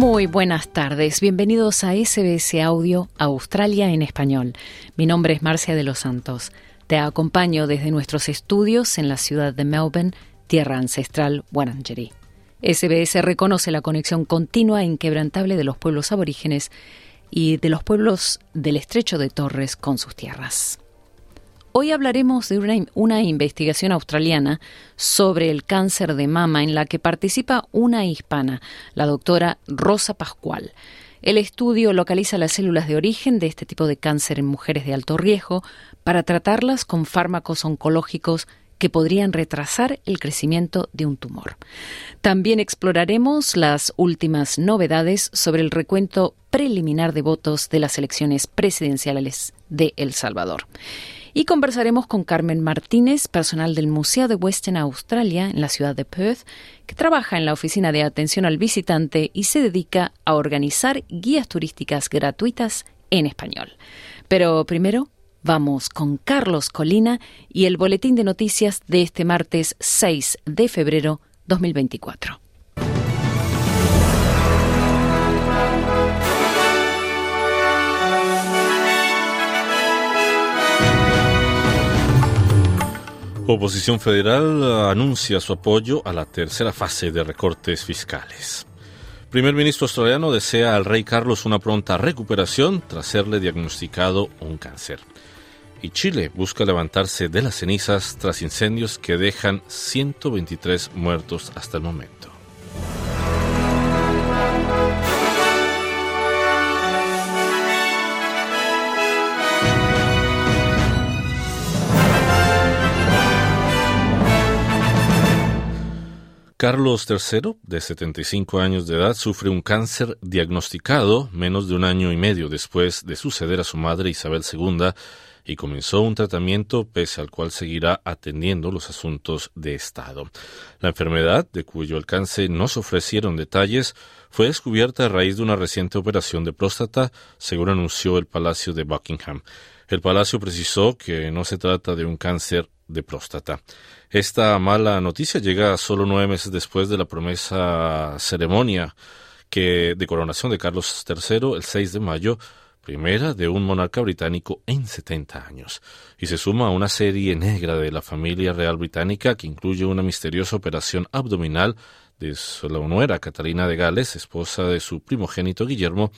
Muy buenas tardes, bienvenidos a SBS Audio Australia en español. Mi nombre es Marcia de los Santos. Te acompaño desde nuestros estudios en la ciudad de Melbourne, tierra ancestral Wurundjeri. SBS reconoce la conexión continua e inquebrantable de los pueblos aborígenes y de los pueblos del estrecho de Torres con sus tierras. Hoy hablaremos de una, una, investigación australiana sobre el cáncer de mama en la que participa una hispana, la doctora Rosa Pascual. El estudio localiza las células de origen de este tipo de cáncer en mujeres de alto riesgo para tratarlas con fármacos oncológicos que podrían retrasar el crecimiento de un tumor. También exploraremos las últimas novedades sobre el recuento preliminar de votos de las elecciones presidenciales de El Salvador. Y conversaremos con Carmen Martínez, personal del Museo de Western Australia en la ciudad de Perth, que trabaja en la oficina de atención al visitante y se dedica a organizar guías turísticas gratuitas en español. Pero primero Vamos con Carlos Colina y el boletín de noticias de este martes 6 de febrero 2024. Oposición Federal anuncia su apoyo a la tercera fase de recortes fiscales. Primer ministro australiano desea al rey Carlos una pronta recuperación tras serle diagnosticado un cáncer y Chile busca levantarse de las cenizas tras incendios que dejan 123 muertos hasta el momento. Carlos III, de 75 años de edad, sufre un cáncer diagnosticado menos de un año y medio después de suceder a su madre Isabel II y comenzó un tratamiento pese al cual seguirá atendiendo los asuntos de Estado. La enfermedad, de cuyo alcance no se ofrecieron detalles, fue descubierta a raíz de una reciente operación de próstata, según anunció el Palacio de Buckingham. El Palacio precisó que no se trata de un cáncer de próstata. Esta mala noticia llega solo nueve meses después de la promesa ceremonia que de coronación de Carlos III el 6 de mayo primera de un monarca británico en 70 años, y se suma a una serie negra de la familia real británica que incluye una misteriosa operación abdominal de su nuera Catalina de Gales, esposa de su primogénito Guillermo,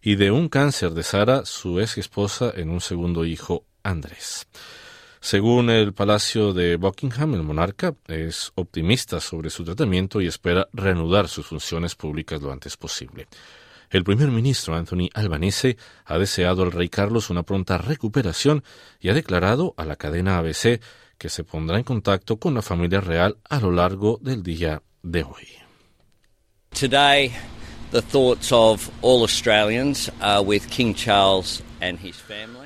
y de un cáncer de Sara, su ex esposa, en un segundo hijo, Andrés. Según el Palacio de Buckingham, el monarca es optimista sobre su tratamiento y espera reanudar sus funciones públicas lo antes posible. El primer ministro Anthony Albanese ha deseado al rey Carlos una pronta recuperación y ha declarado a la cadena ABC que se pondrá en contacto con la familia real a lo largo del día de hoy. Today, the thoughts of all Australians are with King Charles and his family.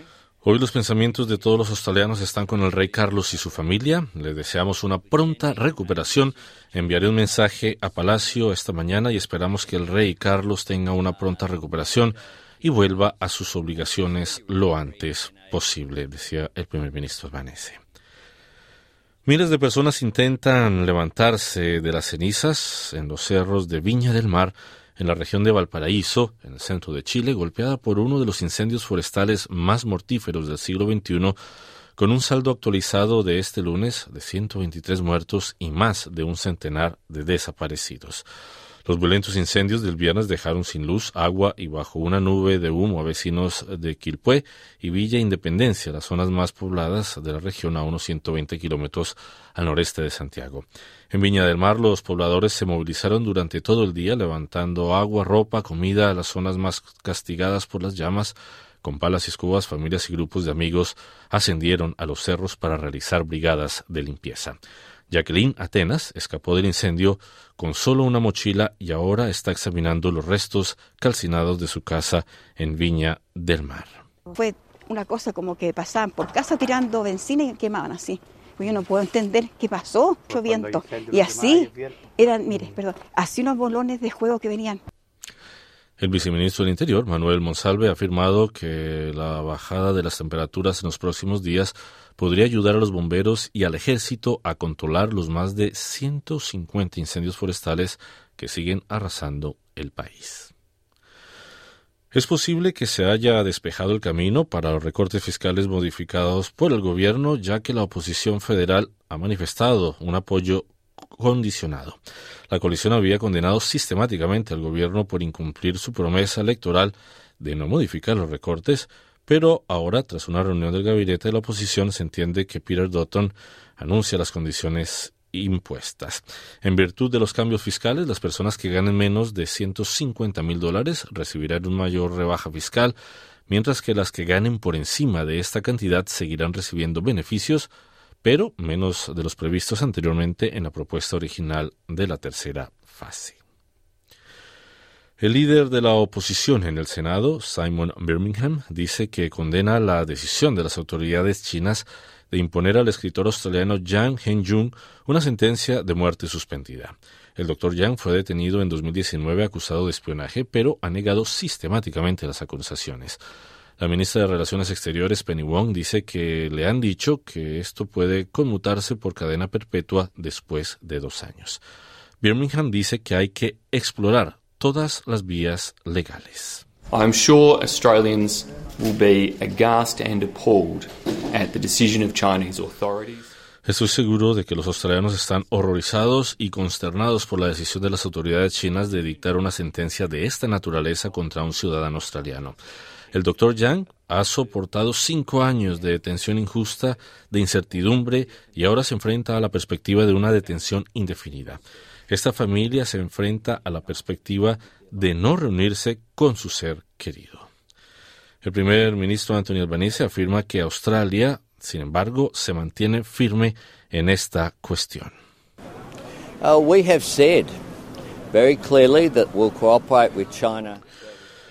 Hoy los pensamientos de todos los australianos están con el rey Carlos y su familia. Le deseamos una pronta recuperación. Enviaré un mensaje a Palacio esta mañana y esperamos que el rey Carlos tenga una pronta recuperación y vuelva a sus obligaciones lo antes posible, decía el primer ministro albanese. Miles de personas intentan levantarse de las cenizas en los cerros de Viña del Mar en la región de Valparaíso, en el centro de Chile, golpeada por uno de los incendios forestales más mortíferos del siglo XXI, con un saldo actualizado de este lunes de 123 muertos y más de un centenar de desaparecidos. Los violentos incendios del viernes dejaron sin luz, agua y bajo una nube de humo a vecinos de Quilpué y Villa Independencia, las zonas más pobladas de la región a unos 120 kilómetros al noreste de Santiago. En Viña del Mar, los pobladores se movilizaron durante todo el día, levantando agua, ropa, comida a las zonas más castigadas por las llamas. Con palas y escobas, familias y grupos de amigos ascendieron a los cerros para realizar brigadas de limpieza. Jacqueline Atenas escapó del incendio con solo una mochila y ahora está examinando los restos calcinados de su casa en Viña del Mar. Fue una cosa como que pasaban por casa tirando benzina y quemaban así. Pues yo no puedo entender qué pasó, mucho viento. Y así eran, mire, perdón, así unos bolones de juego que venían. El viceministro del Interior, Manuel Monsalve, ha afirmado que la bajada de las temperaturas en los próximos días podría ayudar a los bomberos y al ejército a controlar los más de 150 incendios forestales que siguen arrasando el país. Es posible que se haya despejado el camino para los recortes fiscales modificados por el gobierno, ya que la oposición federal ha manifestado un apoyo condicionado. La coalición había condenado sistemáticamente al gobierno por incumplir su promesa electoral de no modificar los recortes, pero ahora, tras una reunión del gabinete de la oposición, se entiende que Peter Dutton anuncia las condiciones impuestas. En virtud de los cambios fiscales, las personas que ganen menos de 150 mil dólares recibirán una mayor rebaja fiscal, mientras que las que ganen por encima de esta cantidad seguirán recibiendo beneficios, pero menos de los previstos anteriormente en la propuesta original de la tercera fase. El líder de la oposición en el Senado, Simon Birmingham, dice que condena la decisión de las autoridades chinas de imponer al escritor australiano Yang Henjung una sentencia de muerte suspendida. El doctor Yang fue detenido en 2019 acusado de espionaje, pero ha negado sistemáticamente las acusaciones. La ministra de Relaciones Exteriores, Penny Wong, dice que le han dicho que esto puede conmutarse por cadena perpetua después de dos años. Birmingham dice que hay que explorar todas las vías legales. I'm sure Australians will be aghast and appalled at the decision of Chinese authorities. Estoy seguro de que los australianos están horrorizados y consternados por la decisión de las autoridades chinas de dictar una sentencia de esta naturaleza contra un ciudadano australiano. El doctor Yang ha soportado cinco años de detención injusta, de incertidumbre y ahora se enfrenta a la perspectiva de una detención indefinida. Esta familia se enfrenta a la perspectiva de no reunirse con su ser querido. El primer ministro Anthony Albanese afirma que Australia, sin embargo, se mantiene firme en esta cuestión. Uh, we have said very clearly that we'll cooperate with China.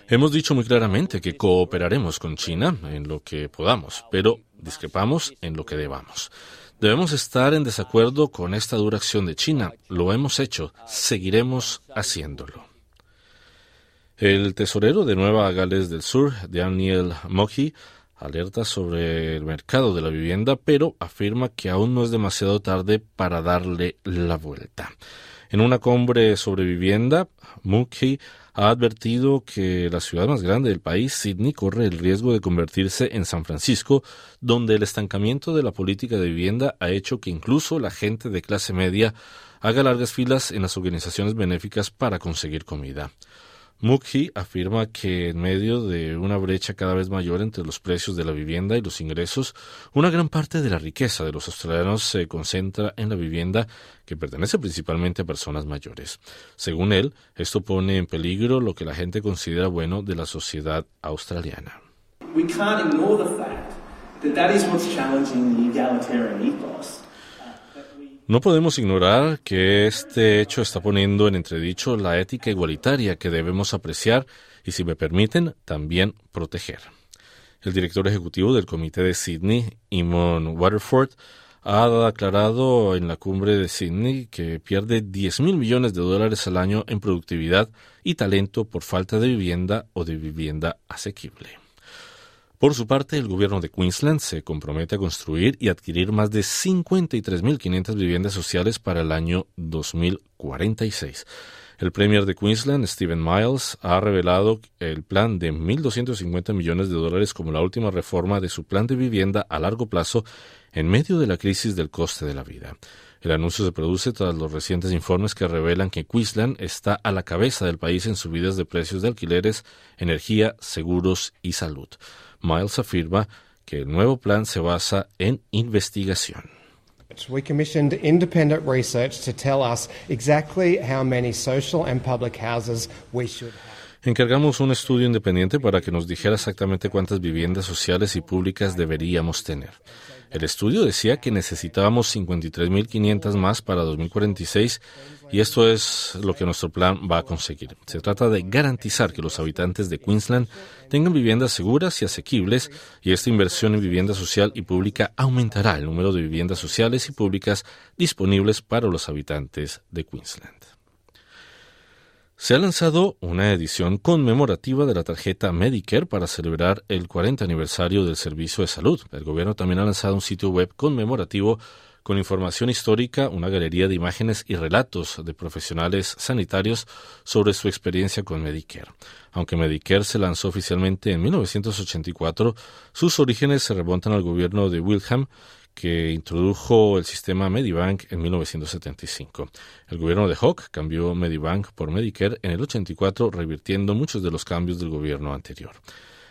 Hemos dicho muy claramente que cooperaremos con China en lo que podamos, pero discrepamos en lo que debamos. Debemos estar en desacuerdo con esta dura acción de China. Lo hemos hecho. Seguiremos haciéndolo. El tesorero de Nueva Gales del Sur, Daniel Mohi, alerta sobre el mercado de la vivienda, pero afirma que aún no es demasiado tarde para darle la vuelta. En una cumbre sobre vivienda, Mohi ha advertido que la ciudad más grande del país, Sydney, corre el riesgo de convertirse en San Francisco, donde el estancamiento de la política de vivienda ha hecho que incluso la gente de clase media haga largas filas en las organizaciones benéficas para conseguir comida. Mukhi afirma que en medio de una brecha cada vez mayor entre los precios de la vivienda y los ingresos, una gran parte de la riqueza de los australianos se concentra en la vivienda que pertenece principalmente a personas mayores. Según él, esto pone en peligro lo que la gente considera bueno de la sociedad australiana. No podemos ignorar que este hecho está poniendo en entredicho la ética igualitaria que debemos apreciar y, si me permiten, también proteger. El director ejecutivo del Comité de Sydney, Eamon Waterford, ha aclarado en la cumbre de Sydney que pierde 10 mil millones de dólares al año en productividad y talento por falta de vivienda o de vivienda asequible. Por su parte, el gobierno de Queensland se compromete a construir y adquirir más de 53.500 viviendas sociales para el año 2046. El premier de Queensland, Stephen Miles, ha revelado el plan de 1.250 millones de dólares como la última reforma de su plan de vivienda a largo plazo en medio de la crisis del coste de la vida. El anuncio se produce tras los recientes informes que revelan que Queensland está a la cabeza del país en subidas de precios de alquileres, energía, seguros y salud. Miles afirma que el nuevo plan se basa en investigación. We commissioned independent research to tell us exactly how many social and public houses we should have. Encargamos un estudio independiente para que nos dijera exactamente cuántas viviendas sociales y públicas deberíamos tener. El estudio decía que necesitábamos 53.500 más para 2046 y esto es lo que nuestro plan va a conseguir. Se trata de garantizar que los habitantes de Queensland tengan viviendas seguras y asequibles y esta inversión en vivienda social y pública aumentará el número de viviendas sociales y públicas disponibles para los habitantes de Queensland. Se ha lanzado una edición conmemorativa de la tarjeta Medicare para celebrar el 40 aniversario del servicio de salud. El gobierno también ha lanzado un sitio web conmemorativo con información histórica, una galería de imágenes y relatos de profesionales sanitarios sobre su experiencia con Medicare. Aunque Medicare se lanzó oficialmente en 1984, sus orígenes se remontan al gobierno de Wilhelm que introdujo el sistema Medibank en 1975. El gobierno de Hawke cambió Medibank por Medicare en el 84, revirtiendo muchos de los cambios del gobierno anterior.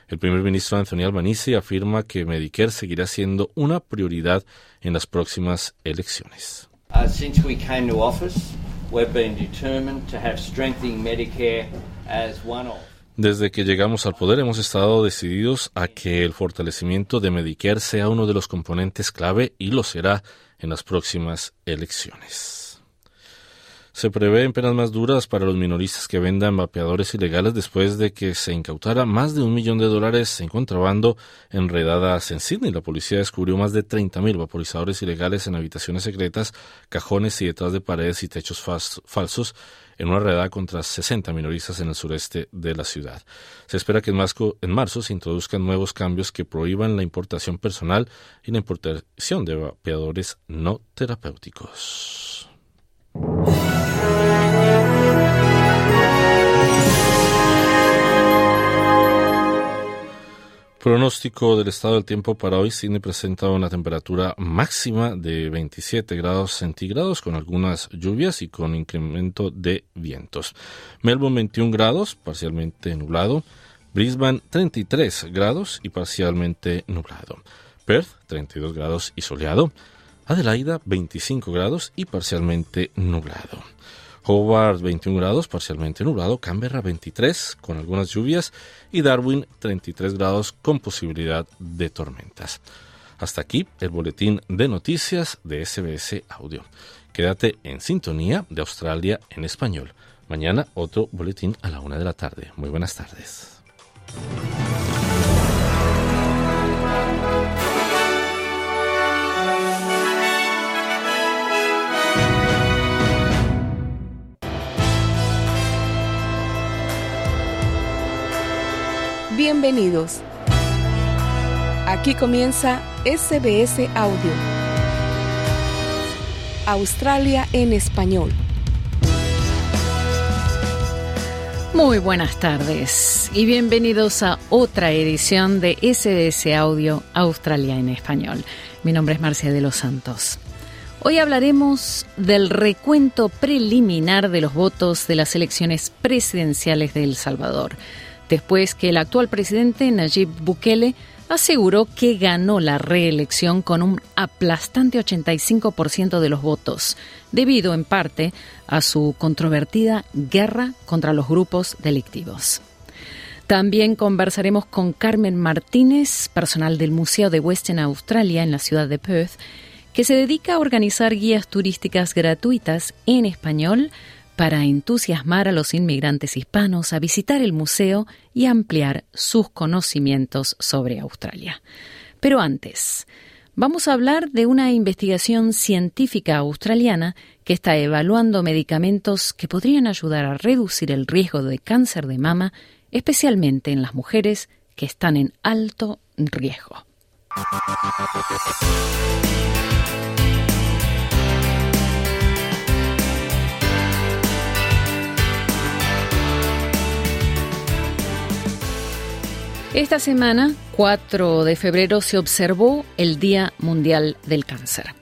El primer ministro Anthony Albanese afirma que Medicare seguirá siendo una prioridad en las próximas elecciones. Uh, since we came to office, we've been determined to have strengthening Medicare as one of desde que llegamos al poder hemos estado decididos a que el fortalecimiento de Medicare sea uno de los componentes clave y lo será en las próximas elecciones. Se prevén penas más duras para los minoristas que vendan vapeadores ilegales después de que se incautara más de un millón de dólares en contrabando enredadas en Sydney. La policía descubrió más de 30.000 vaporizadores ilegales en habitaciones secretas, cajones y detrás de paredes y techos falsos en una redada contra 60 minoristas en el sureste de la ciudad. Se espera que en, en marzo se introduzcan nuevos cambios que prohíban la importación personal y la importación de vapeadores no terapéuticos. Pronóstico del estado del tiempo para hoy. Sydney presenta una temperatura máxima de 27 grados centígrados con algunas lluvias y con incremento de vientos. Melbourne 21 grados, parcialmente nublado. Brisbane 33 grados y parcialmente nublado. Perth 32 grados y soleado. Adelaida 25 grados y parcialmente nublado. Hobart 21 grados, parcialmente nublado, Canberra 23 con algunas lluvias y Darwin 33 grados con posibilidad de tormentas. Hasta aquí el boletín de noticias de SBS Audio. Quédate en sintonía de Australia en español. Mañana otro boletín a la una de la tarde. Muy buenas tardes. Bienvenidos. Aquí comienza SBS Audio. Australia en español. Muy buenas tardes y bienvenidos a otra edición de SBS Audio Australia en español. Mi nombre es Marcia de los Santos. Hoy hablaremos del recuento preliminar de los votos de las elecciones presidenciales de El Salvador después que el actual presidente Nayib Bukele aseguró que ganó la reelección con un aplastante 85% de los votos, debido en parte a su controvertida guerra contra los grupos delictivos. También conversaremos con Carmen Martínez, personal del Museo de Western Australia en la ciudad de Perth, que se dedica a organizar guías turísticas gratuitas en español para entusiasmar a los inmigrantes hispanos a visitar el museo y ampliar sus conocimientos sobre Australia. Pero antes, vamos a hablar de una investigación científica australiana que está evaluando medicamentos que podrían ayudar a reducir el riesgo de cáncer de mama, especialmente en las mujeres que están en alto riesgo. Esta semana, 4 de febrero, se observó el Día Mundial del Cáncer.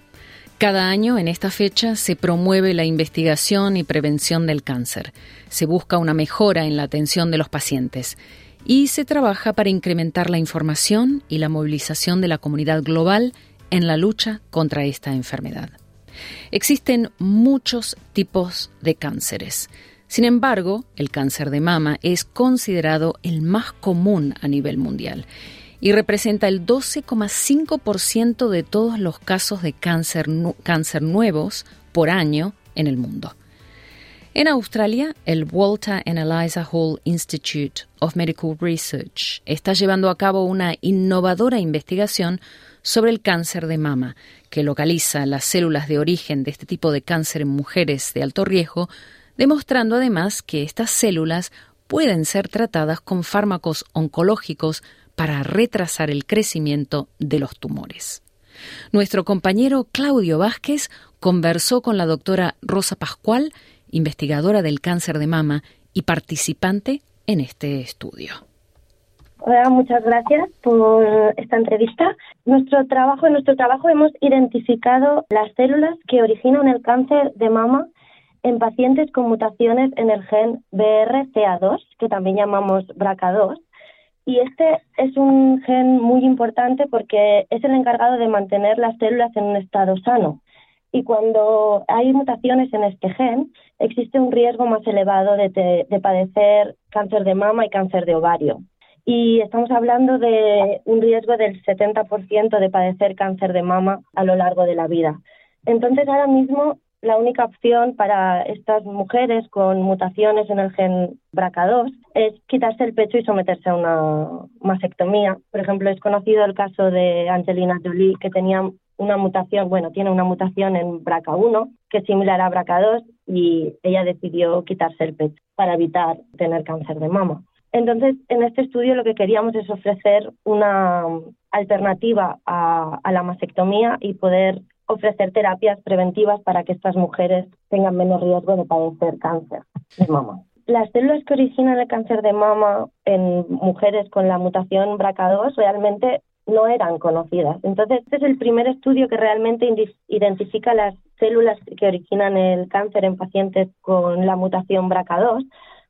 Cada año, en esta fecha, se promueve la investigación y prevención del cáncer. Se busca una mejora en la atención de los pacientes y se trabaja para incrementar la información y la movilización de la comunidad global en la lucha contra esta enfermedad. Existen muchos tipos de cánceres. Sin embargo, el cáncer de mama es considerado el más común a nivel mundial y representa el 12,5% de todos los casos de cáncer, cáncer nuevos por año en el mundo. En Australia, el Walter and Eliza Hall Institute of Medical Research está llevando a cabo una innovadora investigación sobre el cáncer de mama, que localiza las células de origen de este tipo de cáncer en mujeres de alto riesgo, demostrando además que estas células pueden ser tratadas con fármacos oncológicos para retrasar el crecimiento de los tumores. Nuestro compañero Claudio Vázquez conversó con la doctora Rosa Pascual, investigadora del cáncer de mama y participante en este estudio. Hola, muchas gracias por esta entrevista. Nuestro trabajo, en nuestro trabajo hemos identificado las células que originan el cáncer de mama en pacientes con mutaciones en el gen BRCA2, que también llamamos BRCA2, y este es un gen muy importante porque es el encargado de mantener las células en un estado sano. Y cuando hay mutaciones en este gen, existe un riesgo más elevado de, de padecer cáncer de mama y cáncer de ovario. Y estamos hablando de un riesgo del 70% de padecer cáncer de mama a lo largo de la vida. Entonces, ahora mismo la única opción para estas mujeres con mutaciones en el gen BRCA2 es quitarse el pecho y someterse a una mastectomía. Por ejemplo, es conocido el caso de Angelina Jolie, que tenía una mutación, bueno, tiene una mutación en BRCA1, que es similar a BRCA2, y ella decidió quitarse el pecho para evitar tener cáncer de mama. Entonces, en este estudio lo que queríamos es ofrecer una alternativa a, a la mastectomía y poder ofrecer terapias preventivas para que estas mujeres tengan menos riesgo de padecer cáncer de mama. Las células que originan el cáncer de mama en mujeres con la mutación BRCA2 realmente no eran conocidas. Entonces, este es el primer estudio que realmente identifica las células que originan el cáncer en pacientes con la mutación BRCA2.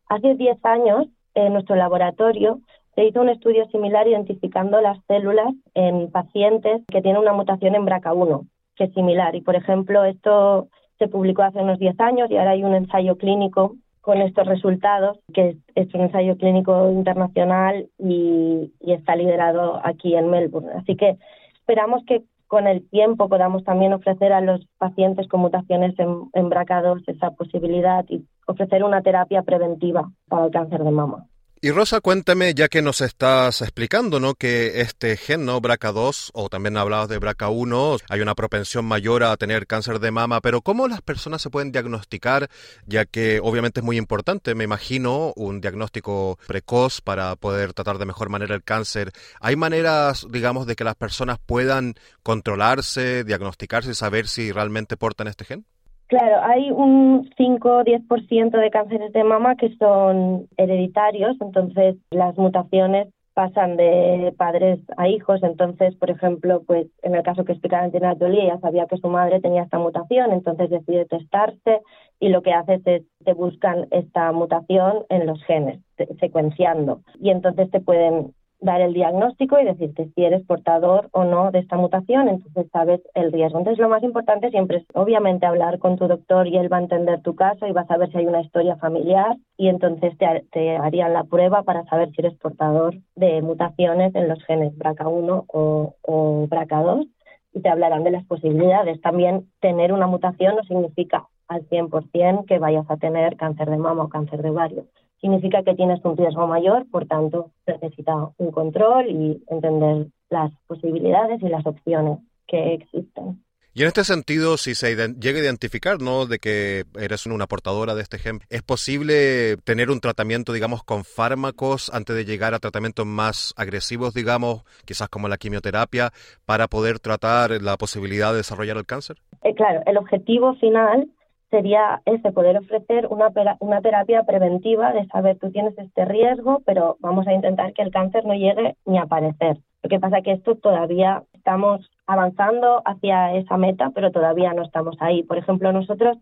Hace 10 años, en nuestro laboratorio, se hizo un estudio similar identificando las células en pacientes que tienen una mutación en BRCA1 que es similar. Y, por ejemplo, esto se publicó hace unos 10 años y ahora hay un ensayo clínico con estos resultados, que es, un ensayo clínico internacional y, está liderado aquí en Melbourne. Así que esperamos que con el tiempo podamos también ofrecer a los pacientes con mutaciones en, en BRCA2 esa posibilidad y ofrecer una terapia preventiva para el cáncer de mama. Y Rosa, cuéntame, ya que nos estás explicando, ¿no? Que este gen, ¿no? BRCA2, o también hablabas de BRCA1, hay una propensión mayor a tener cáncer de mama, pero ¿cómo las personas se pueden diagnosticar? Ya que obviamente es muy importante, me imagino, un diagnóstico precoz para poder tratar de mejor manera el cáncer. ¿Hay maneras, digamos, de que las personas puedan controlarse, diagnosticarse y saber si realmente portan este gen? Claro, hay un 5 o 10% de cánceres de mama que son hereditarios, entonces las mutaciones pasan de padres a hijos. Entonces, por ejemplo, pues en el caso que explicaba Angelina Jolie, ella sabía que su madre tenía esta mutación, entonces decide testarse y lo que hace es te buscan esta mutación en los genes, secuenciando. Y entonces te pueden dar el diagnóstico y decirte si eres portador o no de esta mutación, entonces sabes el riesgo. Entonces lo más importante siempre es obviamente hablar con tu doctor y él va a entender tu caso y va a saber si hay una historia familiar y entonces te, harían la prueba para saber si eres portador de mutaciones en los genes BRCA1 o, o BRCA2 y te hablarán de las posibilidades. También tener una mutación no significa al 100% que vayas a tener cáncer de mama o cáncer de ovario significa que tienes un riesgo mayor, por tanto, necesita un control y entender las posibilidades y las opciones que existen. Y en este sentido, si se llega a identificar, ¿no?, de que eres una portadora de este gen, ¿es posible tener un tratamiento, digamos, con fármacos antes de llegar a tratamientos más agresivos, digamos, quizás como la quimioterapia, para poder tratar la posibilidad de desarrollar el cáncer? Eh, claro, el objetivo final sería ese, poder ofrecer una, una terapia preventiva de saber tú tienes este riesgo, pero vamos a intentar que el cáncer no llegue ni a aparecer. Lo que pasa es que esto todavía estamos avanzando hacia esa meta, pero todavía no estamos ahí. Por ejemplo, nosotros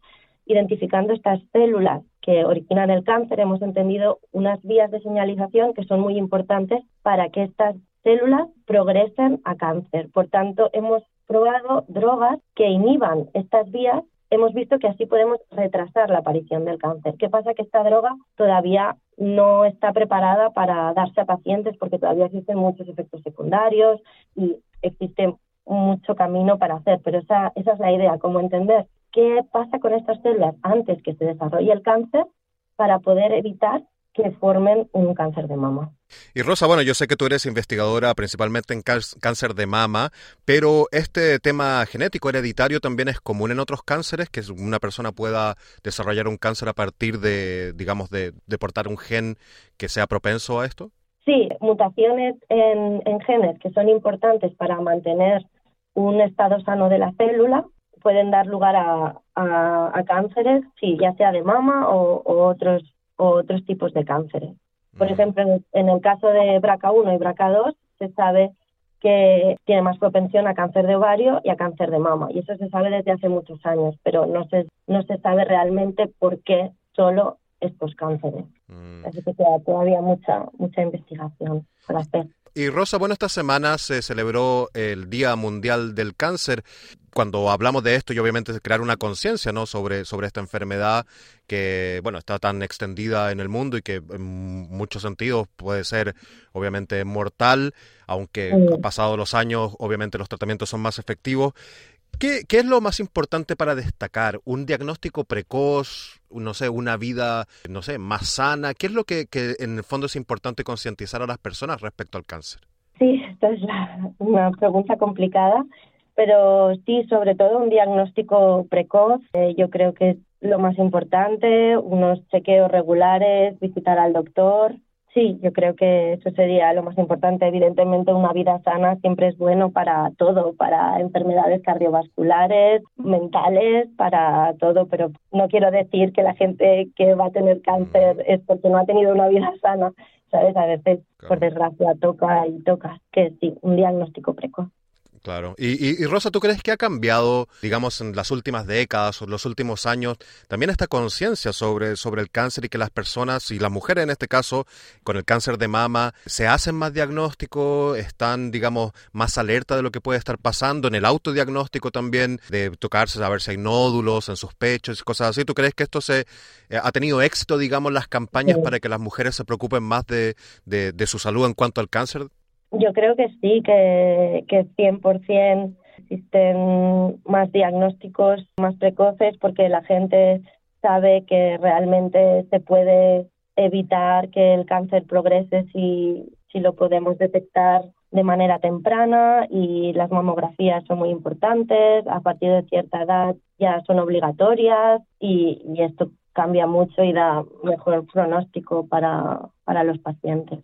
identificando estas células que originan el cáncer, hemos entendido unas vías de señalización que son muy importantes para que estas células progresen a cáncer. Por tanto, hemos probado drogas que inhiban estas vías. Hemos visto que así podemos retrasar la aparición del cáncer. ¿Qué pasa? Que esta droga todavía no está preparada para darse a pacientes porque todavía existen muchos efectos secundarios y existe mucho camino para hacer, pero esa, esa es la idea, cómo entender qué pasa con estas células antes que se desarrolle el cáncer para poder evitar que formen un cáncer de mama. Y Rosa, bueno, yo sé que tú eres investigadora principalmente en cáncer de mama, pero este tema genético hereditario también es común en otros cánceres, que una persona pueda desarrollar un cáncer a partir de, digamos, de, portar un gen que sea propenso a esto. Sí, mutaciones en, genes que son importantes para mantener un estado sano de la célula pueden dar lugar a, cánceres, sí, ya sea de mama o, otros, otros tipos de cánceres. Por mm. ejemplo, en el caso de BRCA1 y BRCA2 se sabe que tiene más propensión a cáncer de ovario y a cáncer de mama. Y eso se sabe desde hace muchos años, pero no se, no se sabe realmente por qué solo estos cánceres. Mm. Así que queda todavía mucha, mucha investigación para hacer. Y Rosa, bueno, esta semana se celebró el Día Mundial del Cáncer. Cuando hablamos de esto y obviamente crear una conciencia ¿no? sobre, sobre esta enfermedad que bueno está tan extendida en el mundo y que en muchos sentidos puede ser obviamente mortal, aunque pasados los años obviamente los tratamientos son más efectivos. ¿Qué, ¿Qué, es lo más importante para destacar? ¿Un diagnóstico precoz? No sé, una vida, no sé, más sana. ¿Qué es lo que, que en el fondo es importante concientizar a las personas respecto al cáncer? Sí, esta es una pregunta complicada, pero sí, sobre todo un diagnóstico precoz. Eh, yo creo que es lo más importante, unos chequeos regulares, visitar al doctor, Sí, yo creo que eso sería lo más importante. Evidentemente, una vida sana siempre es bueno para todo, para enfermedades cardiovasculares, mentales, para todo, pero no quiero decir que la gente que va a tener cáncer es porque no ha tenido una vida sana, ¿sabes? A veces, por desgracia, toca y toca que sí, un diagnóstico precoz. Claro. Y, Rosa, ¿tú crees que ha cambiado, digamos, en las últimas décadas o los últimos años, también esta conciencia sobre, sobre el cáncer y que las personas, y las mujeres en este caso, con el cáncer de mama, se hacen más diagnóstico, están, digamos, más alerta de lo que puede estar pasando, en el autodiagnóstico también, de tocarse, a ver si hay nódulos en sus pechos y cosas así? ¿Tú crees que esto se eh, ha tenido éxito, digamos, las campañas para que las mujeres se preocupen más de, de, de su salud en cuanto al cáncer? Yo creo que sí, que, que 100% existen más diagnósticos más precoces porque la gente sabe que realmente se puede evitar que el cáncer progrese si, si lo podemos detectar de manera temprana y las mamografías son muy importantes, a partir de cierta edad ya son obligatorias y, y esto cambia mucho y da mejor pronóstico para, para los pacientes.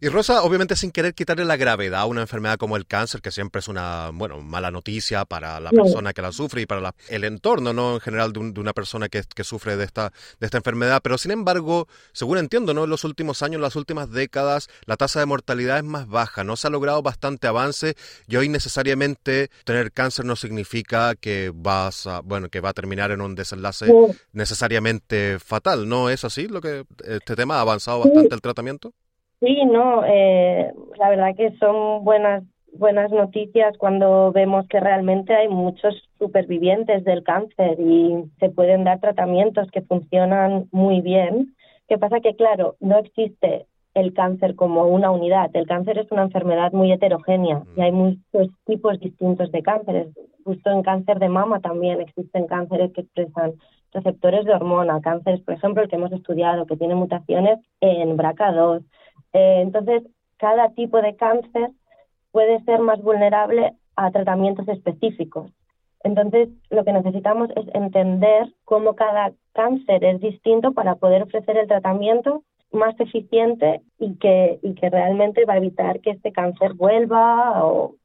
Y Rosa, obviamente sin querer quitarle la gravedad a una enfermedad como el cáncer, que siempre es una, bueno, mala noticia para la persona que la sufre y para el entorno, ¿no? En general de, una persona que, que, sufre de esta, de esta enfermedad. Pero sin embargo, según entiendo, ¿no? En los últimos años, en las últimas décadas, la tasa de mortalidad es más baja, ¿no? Se ha logrado bastante avance y hoy necesariamente tener cáncer no significa que vas a, bueno, que va a terminar en un desenlace necesariamente fatal, ¿no? ¿Es así lo que este tema ha avanzado bastante el tratamiento? Sí, no, eh, la verdad que son buenas buenas noticias cuando vemos que realmente hay muchos supervivientes del cáncer y se pueden dar tratamientos que funcionan muy bien. ¿Qué pasa? Que claro, no existe el cáncer como una unidad. El cáncer es una enfermedad muy heterogénea y hay muchos tipos distintos de cánceres. Justo en cáncer de mama también existen cánceres que expresan receptores de hormona, cánceres, por ejemplo, el que hemos estudiado, que tiene mutaciones en BRCA2, eh, entonces, cada tipo de cáncer puede ser más vulnerable a tratamientos específicos. Entonces, lo que necesitamos es entender cómo cada cáncer es distinto para poder ofrecer el tratamiento más eficiente y que, y que realmente va a evitar que este cáncer vuelva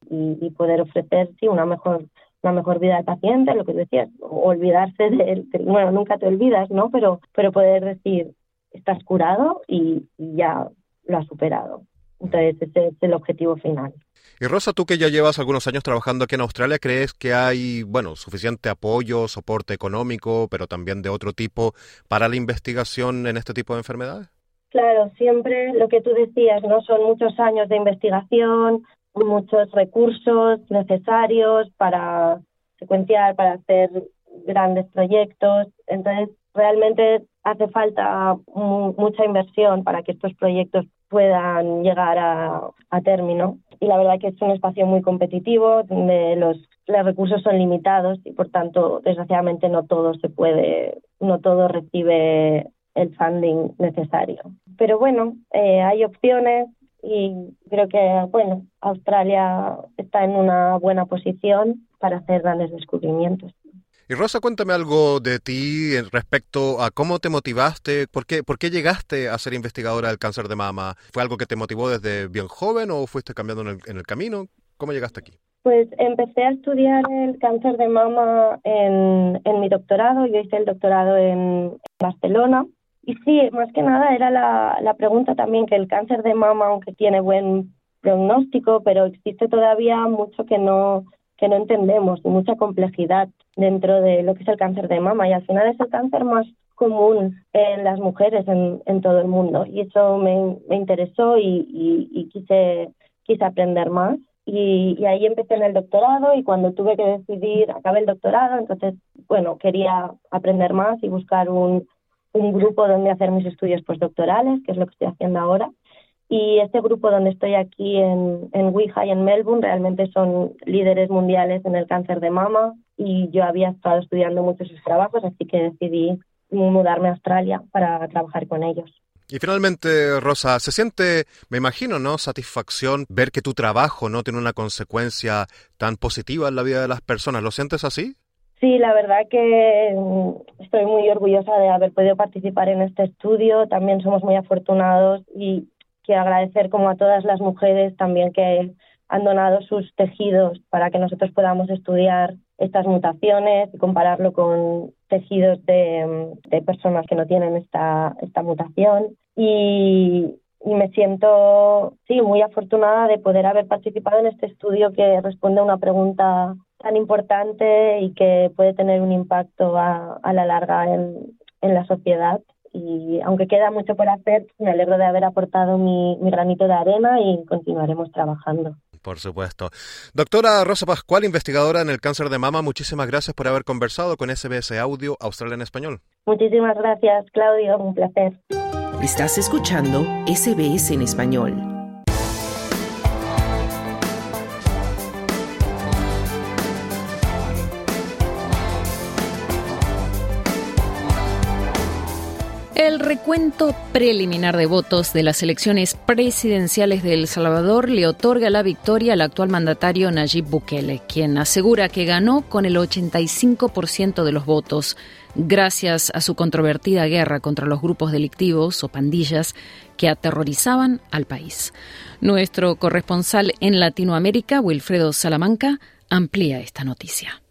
y, poder ofrecer sí, una mejor una mejor vida al paciente, lo que decías, olvidarse de, bueno, nunca te olvidas, ¿no? Pero, pero poder decir, estás curado y ya lo ha superado. Entonces ese es el objetivo final. Y Rosa, tú que ya llevas algunos años trabajando aquí en Australia, ¿crees que hay, bueno, suficiente apoyo, soporte económico, pero también de otro tipo para la investigación en este tipo de enfermedades? Claro, siempre lo que tú decías, ¿no? Son muchos años de investigación, muchos recursos necesarios para secuenciar, para hacer grandes proyectos. Entonces, realmente hace falta mucha inversión para que estos proyectos puedan llegar a, término. Y la verdad que es un espacio muy competitivo, donde los, los recursos son limitados y por tanto, desgraciadamente, no todo se puede, no todo recibe el funding necesario. Pero bueno, eh, hay opciones y creo que, bueno, Australia está en una buena posición para hacer grandes descubrimientos. Y Rosa, cuéntame algo de ti respecto a cómo te motivaste, por qué, por qué llegaste a ser investigadora del cáncer de mama. ¿Fue algo que te motivó desde bien joven o fuiste cambiando en el, camino? ¿Cómo llegaste aquí? Pues empecé a estudiar el cáncer de mama en, mi doctorado. Yo hice el doctorado en Barcelona. Y sí, más que nada era la, la pregunta también que el cáncer de mama, aunque tiene buen pronóstico, pero existe todavía mucho que no que no entendemos y mucha complejidad dentro de lo que es el cáncer de mama. Y al final es el cáncer más común en las mujeres en, todo el mundo. Y eso me, me interesó y, y, quise, quise aprender más. Y, y, ahí empecé en el doctorado y cuando tuve que decidir, acabé el doctorado, entonces, bueno, quería aprender más y buscar un, un grupo donde hacer mis estudios postdoctorales, que es lo que estoy haciendo ahora. Y este grupo donde estoy aquí en, en y en Melbourne realmente son líderes mundiales en el cáncer de mama y yo había estado estudiando muchos sus trabajos, así que decidí mudarme a Australia para trabajar con ellos. Y finalmente, Rosa, se siente, me imagino, ¿no? Satisfacción ver que tu trabajo no tiene una consecuencia tan positiva en la vida de las personas. ¿Lo sientes así? Sí, la verdad que mm, estoy muy orgullosa de haber podido participar en este estudio. También somos muy afortunados y quiero agradecer como a todas las mujeres también que han donado sus tejidos para que nosotros podamos estudiar estas mutaciones y compararlo con tejidos de, personas que no tienen esta, esta mutación. Y, y me siento, sí, muy afortunada de poder haber participado en este estudio que responde a una pregunta tan importante y que puede tener un impacto a, a la larga en, en la sociedad y aunque queda mucho por hacer, me alegro de haber aportado mi, granito de arena y continuaremos trabajando. Por supuesto. Doctora Rosa Pascual, investigadora en el cáncer de mama, muchísimas gracias por haber conversado con SBS Audio Australia en Español. Muchísimas gracias, Claudio, un placer. Estás escuchando SBS en Español. El recuento preliminar de votos de las elecciones presidenciales de El Salvador le otorga la victoria al actual mandatario Nayib Bukele, quien asegura que ganó con el 85% de los votos, gracias a su controvertida guerra contra los grupos delictivos o pandillas que aterrorizaban al país. Nuestro corresponsal en Latinoamérica, Wilfredo Salamanca, amplía esta noticia.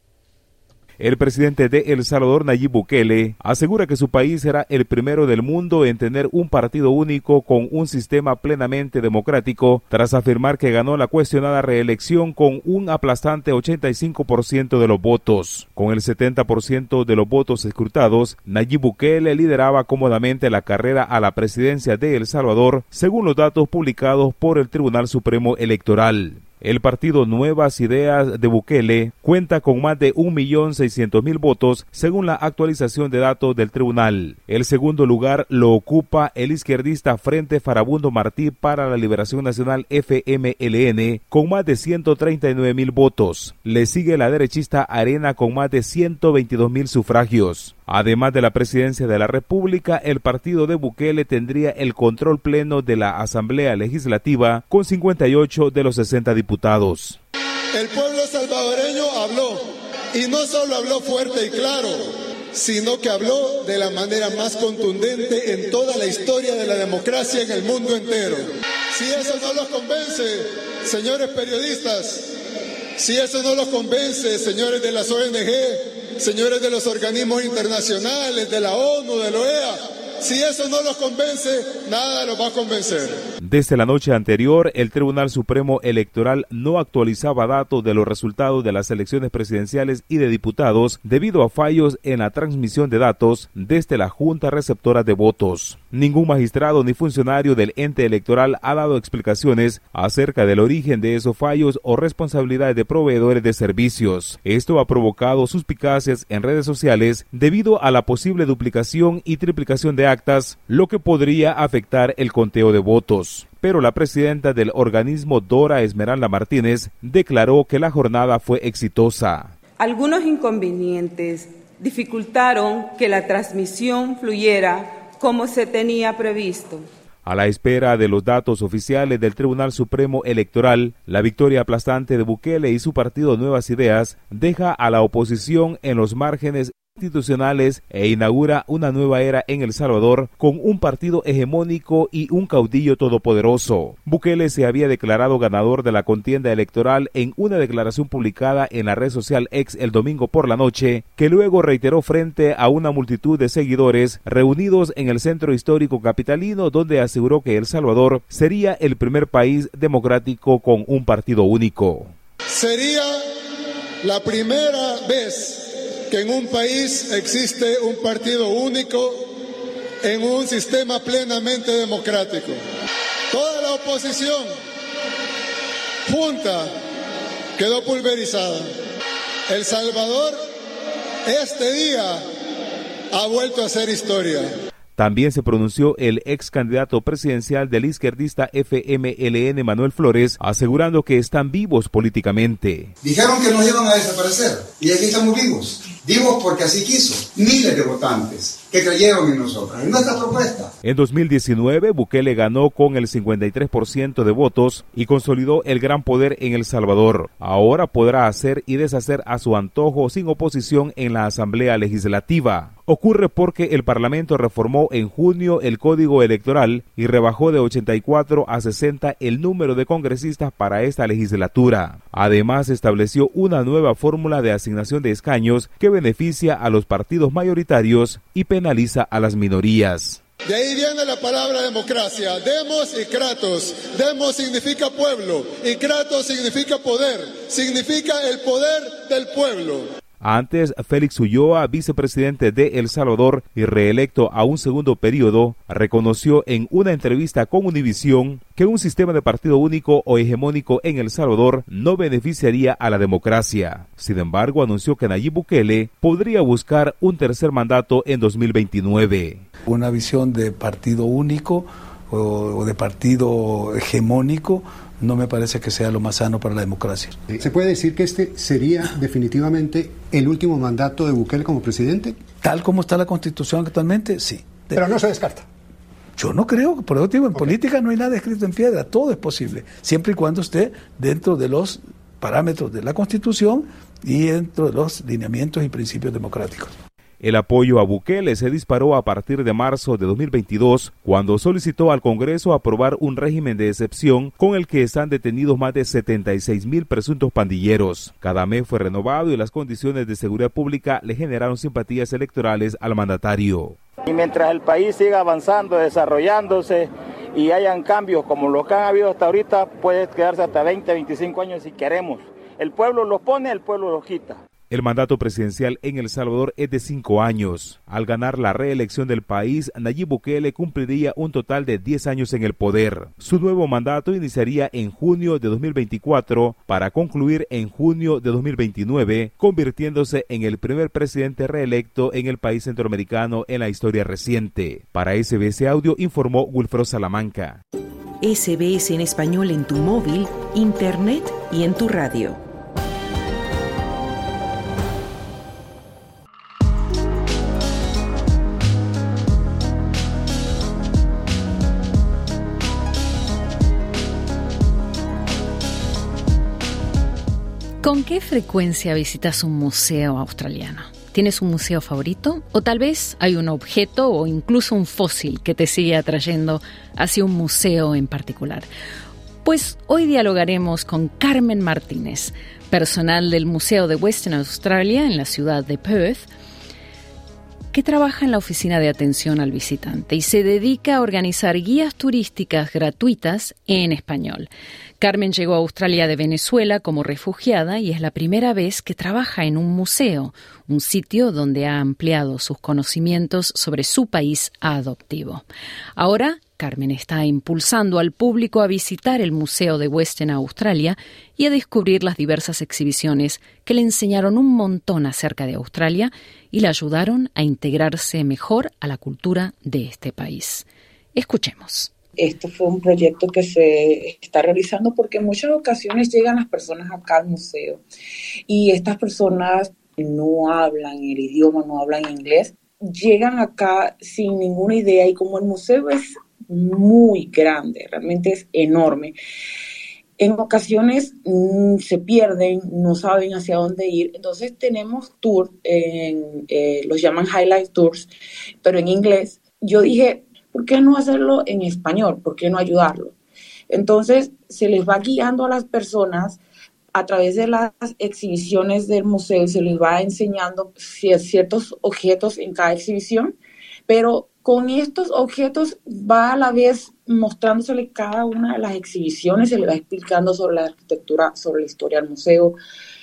El presidente de El Salvador, Nayib Bukele, asegura que su país será el primero del mundo en tener un partido único con un sistema plenamente democrático, tras afirmar que ganó la cuestionada reelección con un aplastante 85% de los votos. Con el 70% de los votos escrutados, Nayib Bukele lideraba cómodamente la carrera a la presidencia de El Salvador, según los datos publicados por el Tribunal Supremo Electoral. El partido Nuevas Ideas de Bukele cuenta con más de 1.600.000 votos según la actualización de datos del tribunal. El segundo lugar lo ocupa el izquierdista Frente Farabundo Martí para la Liberación Nacional FMLN con más de 139.000 votos. Le sigue la derechista Arena con más de 122.000 sufragios. Además de la presidencia de la República, el partido de Bukele tendría el control pleno de la Asamblea Legislativa con 58 de los 60 diputados. El pueblo salvadoreño habló y no solo habló fuerte y claro, sino que habló de la manera más contundente en toda la historia de la democracia en el mundo entero. Si eso no los convence, señores periodistas, si eso no los convence, señores de las ONG, señores de los organismos internacionales, de la ONU, de la OEA, si eso no los convence, nada los va a convencer. Desde la noche anterior, el Tribunal Supremo Electoral no actualizaba datos de los resultados de las elecciones presidenciales y de diputados debido a fallos en la transmisión de datos desde la Junta Receptora de Votos. Ningún magistrado ni funcionario del ente electoral ha dado explicaciones acerca del origen de esos fallos o responsabilidades de proveedores de servicios. Esto ha provocado suspicacias en redes sociales debido a la posible duplicación y triplicación de actas, lo que podría afectar el conteo de votos pero la presidenta del organismo Dora Esmeralda Martínez declaró que la jornada fue exitosa. Algunos inconvenientes dificultaron que la transmisión fluyera como se tenía previsto. A la espera de los datos oficiales del Tribunal Supremo Electoral, la victoria aplastante de Bukele y su partido Nuevas Ideas deja a la oposición en los márgenes institucionales e inaugura una nueva era en El Salvador con un partido hegemónico y un caudillo todopoderoso. Bukele se había declarado ganador de la contienda electoral en una declaración publicada en la red social ex el domingo por la noche, que luego reiteró frente a una multitud de seguidores reunidos en el centro histórico capitalino donde aseguró que El Salvador sería el primer país democrático con un partido único. Sería la primera vez que en un país existe un partido único en un sistema plenamente democrático. Toda la oposición junta quedó pulverizada. El Salvador este día ha vuelto a hacer historia. También se pronunció el ex candidato presidencial del izquierdista FMLN Manuel Flores, asegurando que están vivos políticamente. Dijeron que nos iban a desaparecer y aquí estamos vivos. Vivos porque así quiso. Miles de votantes que creyeron en nosotros, en nuestra propuesta. En 2019, Bukele ganó con el 53% de votos y consolidó el gran poder en El Salvador. Ahora podrá hacer y deshacer a su antojo sin oposición en la Asamblea Legislativa. Ocurre porque el Parlamento reformó en junio el Código Electoral y rebajó de 84 a 60 el número de congresistas para esta legislatura. Además, estableció una nueva fórmula de asignación de escaños que beneficia a los partidos mayoritarios y penaliza a las minorías. De ahí viene la palabra democracia. Demos y Kratos. Demos significa pueblo y Kratos significa poder. Significa el poder del pueblo. Antes, Félix Ulloa, vicepresidente de El Salvador y reelecto a un segundo periodo, reconoció en una entrevista con Univisión que un sistema de partido único o hegemónico en El Salvador no beneficiaría a la democracia. Sin embargo, anunció que Nayib Bukele podría buscar un tercer mandato en 2029. Una visión de partido único o de partido hegemónico no me parece que sea lo más sano para la democracia. ¿Se puede decir que este sería definitivamente el último mandato de Bukele como presidente? Tal como está la constitución actualmente, sí. Pero no se descarta. Yo no creo, por eso digo, en política no hay nada escrito en piedra, todo es posible, siempre y cuando esté dentro de los parámetros de la Constitución y dentro de los lineamientos y principios democráticos. El apoyo a Bukele se disparó a partir de marzo de 2022, cuando solicitó al Congreso aprobar un régimen de excepción con el que están detenidos más de 76 mil presuntos pandilleros. Cada mes fue renovado y las condiciones de seguridad pública le generaron simpatías electorales al mandatario. Y mientras el país siga avanzando, desarrollándose y hayan cambios como los que han habido hasta ahorita, puede quedarse hasta 20, 25 años si queremos. El pueblo los pone, el pueblo los quita. El mandato presidencial en El Salvador es de cinco años. Al ganar la reelección del país, Nayib Bukele cumpliría un total de 10 años en el poder. Su nuevo mandato iniciaría en junio de 2024 para concluir en junio de 2029, convirtiéndose en el primer presidente reelecto en el país centroamericano en la historia reciente. Para SBS Audio informó Wilfredo Salamanca. SBS en español en tu móvil, internet y en tu radio. ¿Con qué frecuencia visitas un museo australiano? ¿Tienes un museo favorito? ¿O tal vez hay un objeto o incluso un fósil que te sigue atrayendo hacia un museo en particular? Pues hoy dialogaremos con Carmen Martínez, personal del Museo de Western Australia en la ciudad de Perth, que trabaja en la oficina de atención al visitante y se dedica a organizar guías turísticas gratuitas en español. Carmen llegó a Australia de Venezuela como refugiada y es la primera vez que trabaja en un museo, un sitio donde ha ampliado sus conocimientos sobre su país adoptivo. Ahora, Carmen está impulsando al público a visitar el Museo de Western Australia y a descubrir las diversas exhibiciones que le enseñaron un montón acerca de Australia y le ayudaron a integrarse mejor a la cultura de este país. Escuchemos. Esto fue un proyecto que se está realizando porque en muchas ocasiones llegan las personas acá al museo y estas personas no hablan el idioma, no hablan inglés, llegan acá sin ninguna idea y como el museo es muy grande, realmente es enorme, en ocasiones mm, se pierden, no saben hacia dónde ir. Entonces tenemos tours, eh, los llaman highlight tours, pero en inglés. Yo dije, ¿por qué no hacerlo en español? ¿Por qué no ayudarlo? Entonces se les va guiando a las personas a través de las exhibiciones del museo, se les va enseñando ciertos objetos en cada exhibición, pero con estos objetos va a la vez mostrándosele cada una de las exhibiciones, se le va explicando sobre la arquitectura, sobre la historia del museo.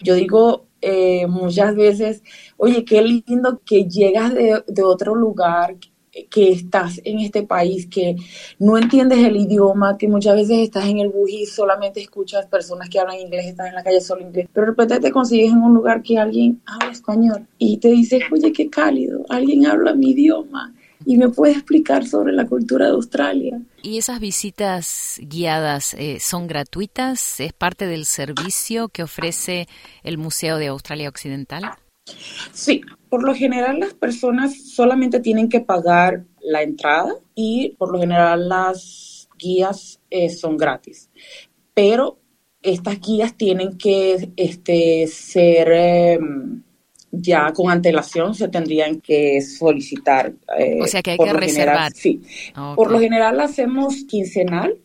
Yo digo eh, muchas veces, oye, qué lindo que llegas de, otro lugar, que estás en este país, que no entiendes el idioma, que muchas veces estás en el bus y solamente escuchas personas que hablan inglés, estás en la calle solo inglés, pero de repente te consigues en un lugar que alguien habla español y te dices, oye, qué cálido, alguien habla mi idioma y me puede explicar sobre la cultura de Australia. ¿Y esas visitas guiadas eh, son gratuitas? ¿Es parte del servicio que ofrece el Museo de Australia Occidental? Sí, por lo general las personas solamente tienen que pagar la entrada y por lo general las guías eh, son gratis. Pero estas guías tienen que este, ser... Em, ya con antelación se tendrían que solicitar. Eh, o sea que hay que reservar. sí. Por lo general hacemos quincenal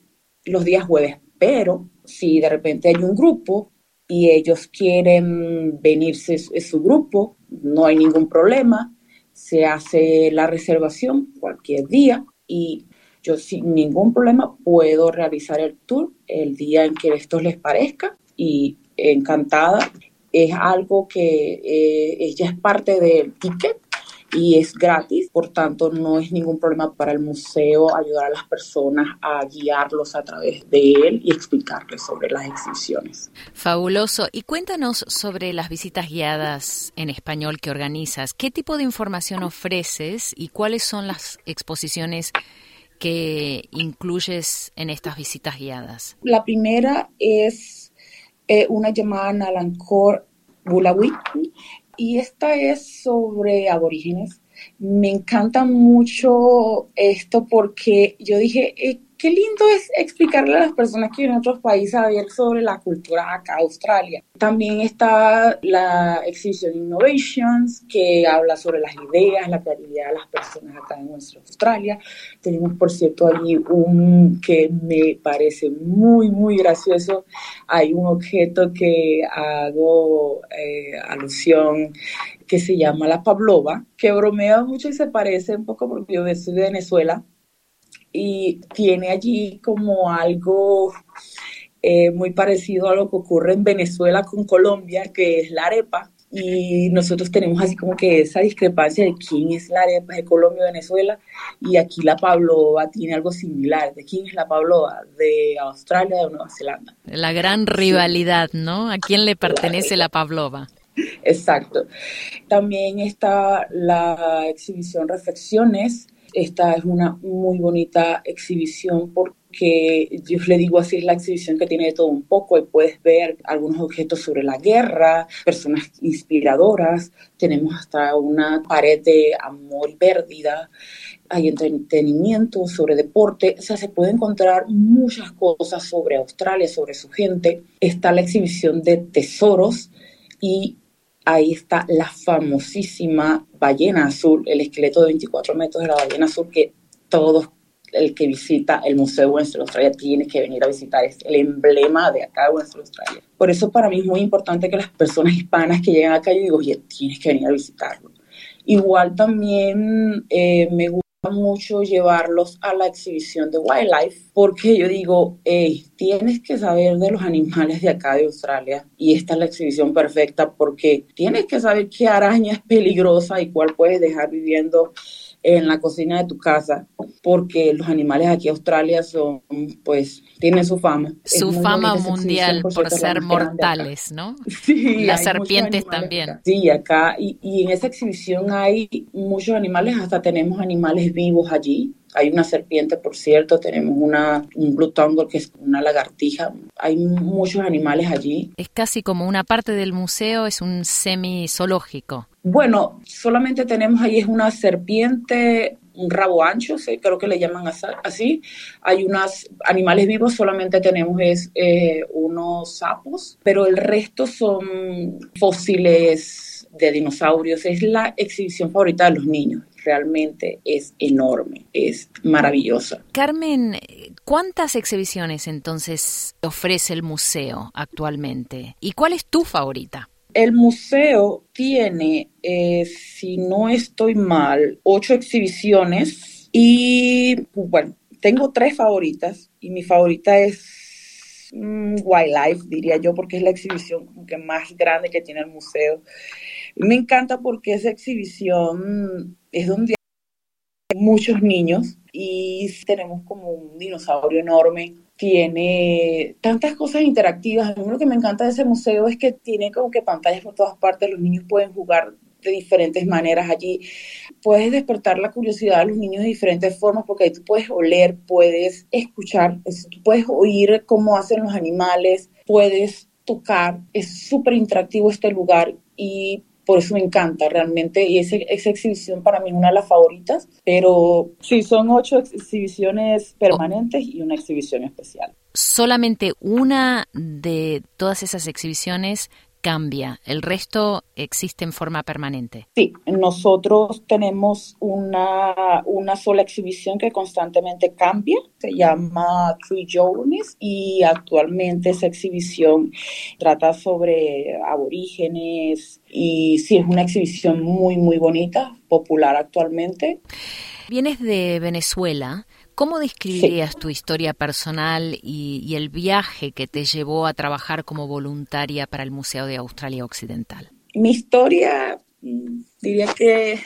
los días jueves, pero si de repente hay un grupo y ellos quieren venirse en su grupo, no hay ningún problema, se hace la reservación cualquier día y yo sin ningún problema puedo realizar el tour el día en que esto les parezca y encantada es algo que eh, ya es parte del ticket y es gratis, por tanto no es ningún problema para el museo ayudar a las personas a guiarlos a través de él y explicarles sobre las exhibiciones. Fabuloso. Y cuéntanos sobre las visitas guiadas en español que organizas. ¿Qué tipo de información ofreces y cuáles son las exposiciones que incluyes en estas visitas guiadas? La primera es eh, una llamada Nalancor Bulawi y esta es sobre aborígenes. Me encanta mucho esto porque yo dije, eh, qué lindo es explicarle a las personas que viven en otros países a ver sobre la cultura acá, Australia. También está la exhibición Innovations, que habla sobre las ideas, la creatividad de las personas acá en nuestra Australia. Tenemos, por cierto, allí un que me parece muy, muy gracioso. Hay un objeto que hago eh, alusión que se llama la Pavlova, que bromea mucho y se parece un poco porque yo soy de Venezuela y tiene allí como algo eh, muy parecido a lo que ocurre en Venezuela con Colombia, que es la arepa. Y nosotros tenemos así como que esa discrepancia de quién es la arepa de Colombia o Venezuela. Y aquí la Pavlova tiene algo similar. ¿De quién es la Pavlova? ¿De Australia o de Nueva Zelanda? La gran rivalidad, ¿no? ¿A quién le pertenece la Pavlova? Exacto. También está la exhibición Reflexiones, esta es una muy bonita exhibición porque yo le digo así, es la exhibición que tiene de todo un poco. Y puedes ver algunos objetos sobre la guerra, personas inspiradoras, tenemos hasta una pared de amor y pérdida, hay entretenimiento sobre deporte, o sea, se puede encontrar muchas cosas sobre Australia, sobre su gente. Está la exhibición de tesoros y ahí está la famosísima ballena azul, el esqueleto de 24 metros de la ballena azul que todos el que visita el Museo de Western Australia tiene que venir a visitar, es el emblema de acá de Western Australia. Por eso para mí es muy importante que las personas hispanas que llegan acá, yo digo, oye, tienes que venir a visitarlo. Igual también eh, me gusta mucho llevarlos a la exhibición de wildlife porque yo digo, hey, tienes que saber de los animales de acá de Australia y esta es la exhibición perfecta porque tienes que saber qué araña es peligrosa y cuál puedes dejar viviendo en la cocina de tu casa, porque los animales aquí en Australia son, pues, tienen su fama. Su fama mundial por, ser mortales, ¿no? Sí. Las serpientes también. Sí, acá, y, y en esa exhibición hay muchos animales, hasta tenemos animales vivos allí, hay una serpiente, por cierto, tenemos una, un blue tongue, que es una lagartija. Hay muchos animales allí. Es casi como una parte del museo, es un semi-zoológico. Bueno, solamente tenemos ahí es una serpiente, un rabo ancho, creo que le llaman así. Hay unos animales vivos, solamente tenemos es, eh, unos sapos, pero el resto son fósiles de dinosaurios. Es la exhibición favorita de los niños realmente es enorme, es maravillosa. Carmen, ¿cuántas exhibiciones entonces ofrece el museo actualmente? ¿Y cuál es tu favorita? El museo tiene, eh, si no estoy mal, ocho exhibiciones y bueno, tengo tres favoritas y mi favorita es mm, Wildlife, diría yo, porque es la exhibición que más grande que tiene el museo. Me encanta porque esa exhibición es donde hay muchos niños y tenemos como un dinosaurio enorme tiene tantas cosas interactivas. A mí lo que me encanta de ese museo es que tiene como que pantallas por todas partes, los niños pueden jugar de diferentes maneras allí. Puedes despertar la curiosidad de los niños de diferentes formas porque ahí tú puedes oler, puedes escuchar, tú puedes oír cómo hacen los animales, puedes tocar. Es súper interactivo este lugar y por eso me encanta realmente y esa exhibición para mí es una de las favoritas, pero sí, son ocho exhibiciones permanentes y una exhibición especial. Solamente una de todas esas exhibiciones cambia, el resto existe en forma permanente. Sí, nosotros tenemos una, una sola exhibición que constantemente cambia, se llama Three Journeys y actualmente esa exhibición trata sobre aborígenes y sí, es una exhibición muy, muy bonita, popular actualmente. Vienes de Venezuela. ¿Cómo describirías tu historia personal y, el viaje que te llevó a trabajar como voluntaria para el Museo de Australia Occidental? Mi historia, mm, diría que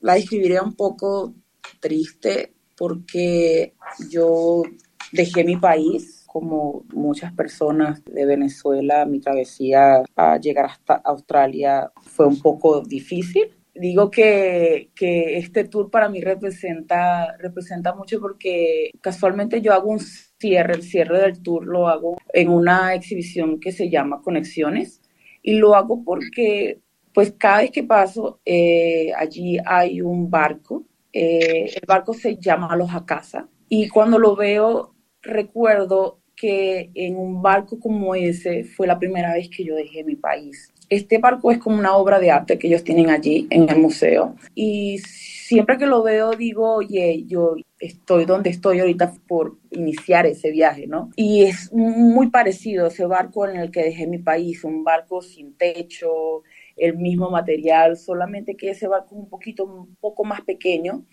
la describiría un poco triste porque yo dejé mi país como muchas personas de Venezuela, mi travesía a llegar hasta Australia fue un poco difícil digo que, este tour para mí representa, representa mucho porque casualmente yo hago un cierre, el cierre del tour lo hago en una exhibición que se llama Conexiones y lo hago porque pues cada vez que paso eh, allí hay un barco, eh, el barco se llama Los Casa y cuando lo veo recuerdo que en un barco como ese fue la primera vez que yo dejé mi país. Este barco es como una obra de arte que ellos tienen allí en el museo. Y siempre que lo veo digo, oye, yo estoy donde estoy ahorita por iniciar ese viaje, ¿no? Y es muy parecido ese barco en el que dejé mi país, un barco sin techo, el mismo material, solamente que ese barco es un poquito, un poco más pequeño.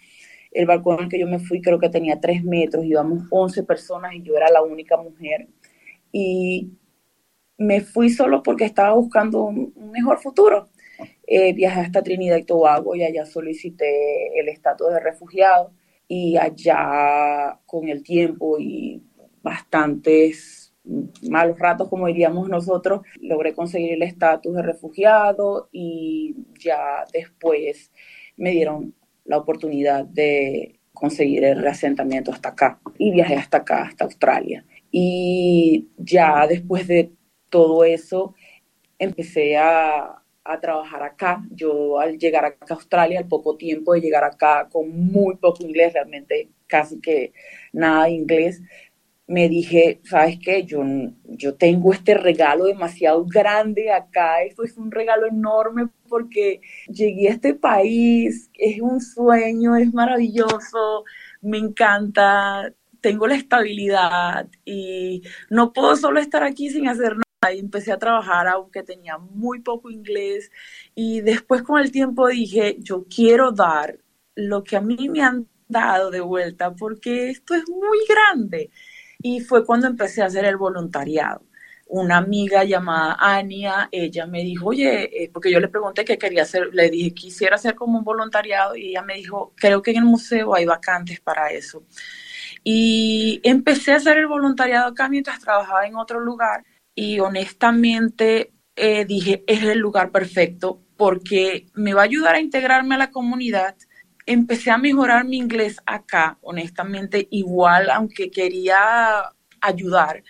El barco en el que yo me fui creo que tenía tres metros, íbamos 11 personas y yo era la única mujer. Y me fui solo porque estaba buscando un, mejor futuro. Eh, viajé hasta Trinidad y Tobago y allá solicité el estatus de refugiado y allá con el tiempo y bastantes malos ratos, como diríamos nosotros, logré conseguir el estatus de refugiado y ya después me dieron la oportunidad de conseguir el reasentamiento hasta acá y viajé hasta acá, hasta Australia. Y ya después de todo eso, empecé a, trabajar acá. Yo al llegar acá a Australia, al poco tiempo de llegar acá con muy poco inglés, realmente casi que nada de inglés, me dije, ¿sabes qué? Yo, yo tengo este regalo demasiado grande acá, esto es un regalo enorme porque llegué a este país, es un sueño, es maravilloso, me encanta, tengo la estabilidad y no puedo solo estar aquí sin hacer Ahí empecé a trabajar aunque tenía muy poco inglés y después con el tiempo dije, yo quiero dar lo que a mí me han dado de vuelta porque esto es muy grande. Y fue cuando empecé a hacer el voluntariado una amiga llamada Ania, ella me dijo, oye, eh, porque yo le pregunté qué quería hacer, le dije, quisiera hacer como un voluntariado y ella me dijo, creo que en el museo hay vacantes para eso. Y empecé a hacer el voluntariado acá mientras trabajaba en otro lugar y honestamente eh, dije, es el lugar perfecto porque me va a ayudar a integrarme a la comunidad. Empecé a mejorar mi inglés acá, honestamente, igual, aunque quería ayudar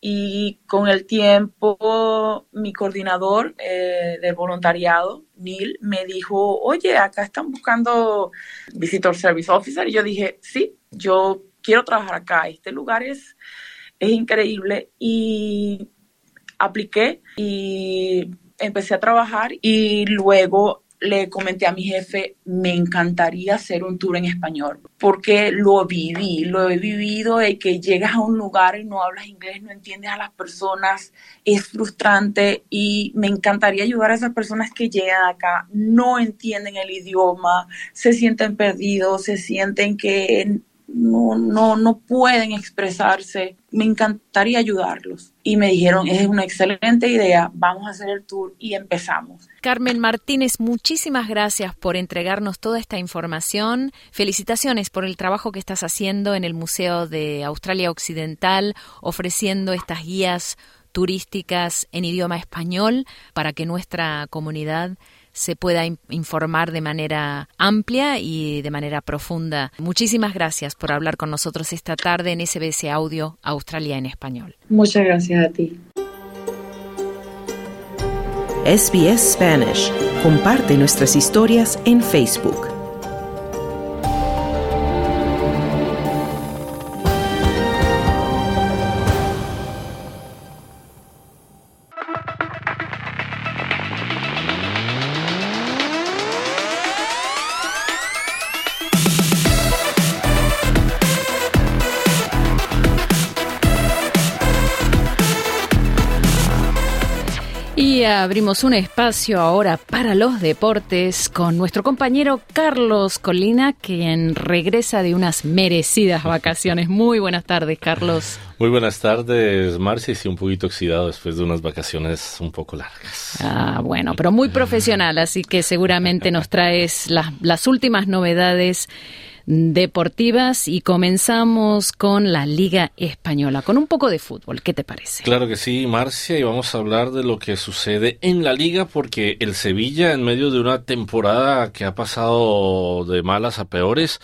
y con el tiempo mi coordinador eh, del voluntariado, Neil, me dijo, oye, acá están buscando Visitor Service Officer. Y yo dije, sí, yo quiero trabajar acá. Este lugar es, es increíble. Y apliqué y empecé a trabajar y luego le comenté a mi jefe, me encantaría hacer un tour en español, porque lo viví, lo he vivido de que llegas a un lugar y no hablas inglés, no entiendes a las personas, es frustrante y me encantaría ayudar a esas personas que llegan acá, no entienden el idioma, se sienten perdidos, se sienten que no, no, no pueden expresarse. Me encantaría ayudarlos. Y me dijeron, es una excelente idea, vamos a hacer el tour y empezamos. Carmen Martínez, muchísimas gracias por entregarnos toda esta información. Felicitaciones por el trabajo que estás haciendo en el Museo de Australia Occidental, ofreciendo estas guías turísticas en idioma español para que nuestra comunidad se pueda informar de manera amplia y de manera profunda. Muchísimas gracias por hablar con nosotros esta tarde en SBS Audio Australia en Español. Muchas gracias a ti. SBS Spanish. Comparte nuestras historias en Facebook. Abrimos un espacio ahora para los deportes con nuestro compañero Carlos Colina, quien regresa de unas merecidas vacaciones. Muy buenas tardes, Carlos. Muy buenas tardes, Marcia, y un poquito oxidado después de unas vacaciones un poco largas. Ah, bueno, pero muy profesional, así que seguramente nos traes las, las últimas novedades deportivas y comenzamos con la Liga Española, con un poco de fútbol. ¿Qué te parece? Claro que sí, Marcia, y vamos a hablar de lo que sucede en la liga porque el Sevilla, en medio de una temporada que ha pasado de malas a peores,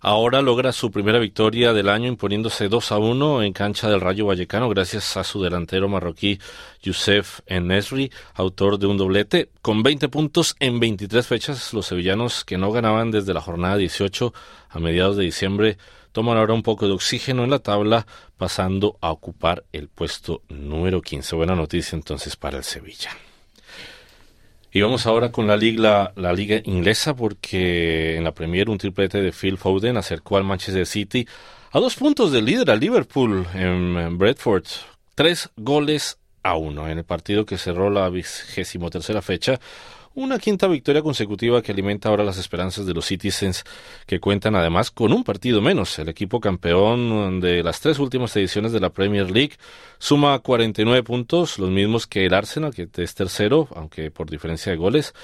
Ahora logra su primera victoria del año imponiéndose 2 a 1 en cancha del Rayo Vallecano gracias a su delantero marroquí Youssef Enesri, autor de un doblete. Con 20 puntos en 23 fechas, los sevillanos que no ganaban desde la jornada 18 a mediados de diciembre toman ahora un poco de oxígeno en la tabla, pasando a ocupar el puesto número 15. Buena noticia entonces para el Sevilla. Y vamos ahora con la liga, la, liga inglesa porque en la Premier un triplete de Phil Foden acercó al Manchester City a dos puntos del líder, al Liverpool en Bradford. Tres goles a uno en el partido que cerró la vigésimo tercera fecha. Una quinta victoria consecutiva que alimenta ahora las esperanzas de los Citizens, que cuentan además con un partido menos. El equipo campeón de las tres últimas ediciones de la Premier League suma 49 puntos, los mismos que el Arsenal, que es tercero, aunque por diferencia de goles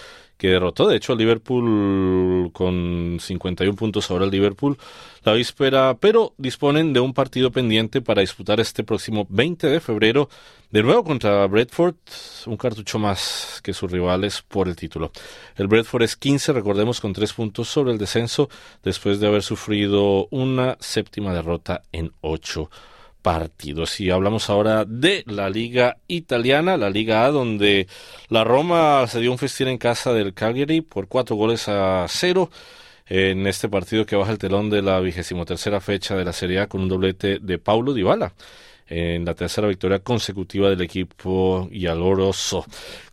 que derrotó de hecho al Liverpool con 51 puntos ahora el Liverpool la víspera, pero disponen de un partido pendiente para disputar este próximo 20 de febrero de nuevo contra Bradford, un cartucho más que sus rivales por el título. El Bradford es 15, recordemos, con 3 puntos sobre el descenso después de haber sufrido una séptima derrota en 8 partidos. Y hablamos ahora de la Liga Italiana, la Liga A, donde la Roma se dio un festín en casa del Cagliari por cuatro goles a cero en este partido que baja el telón de la vigésimo tercera fecha de la Serie A con un doblete de Paulo Dybala. En la tercera victoria consecutiva del equipo Yaloroso.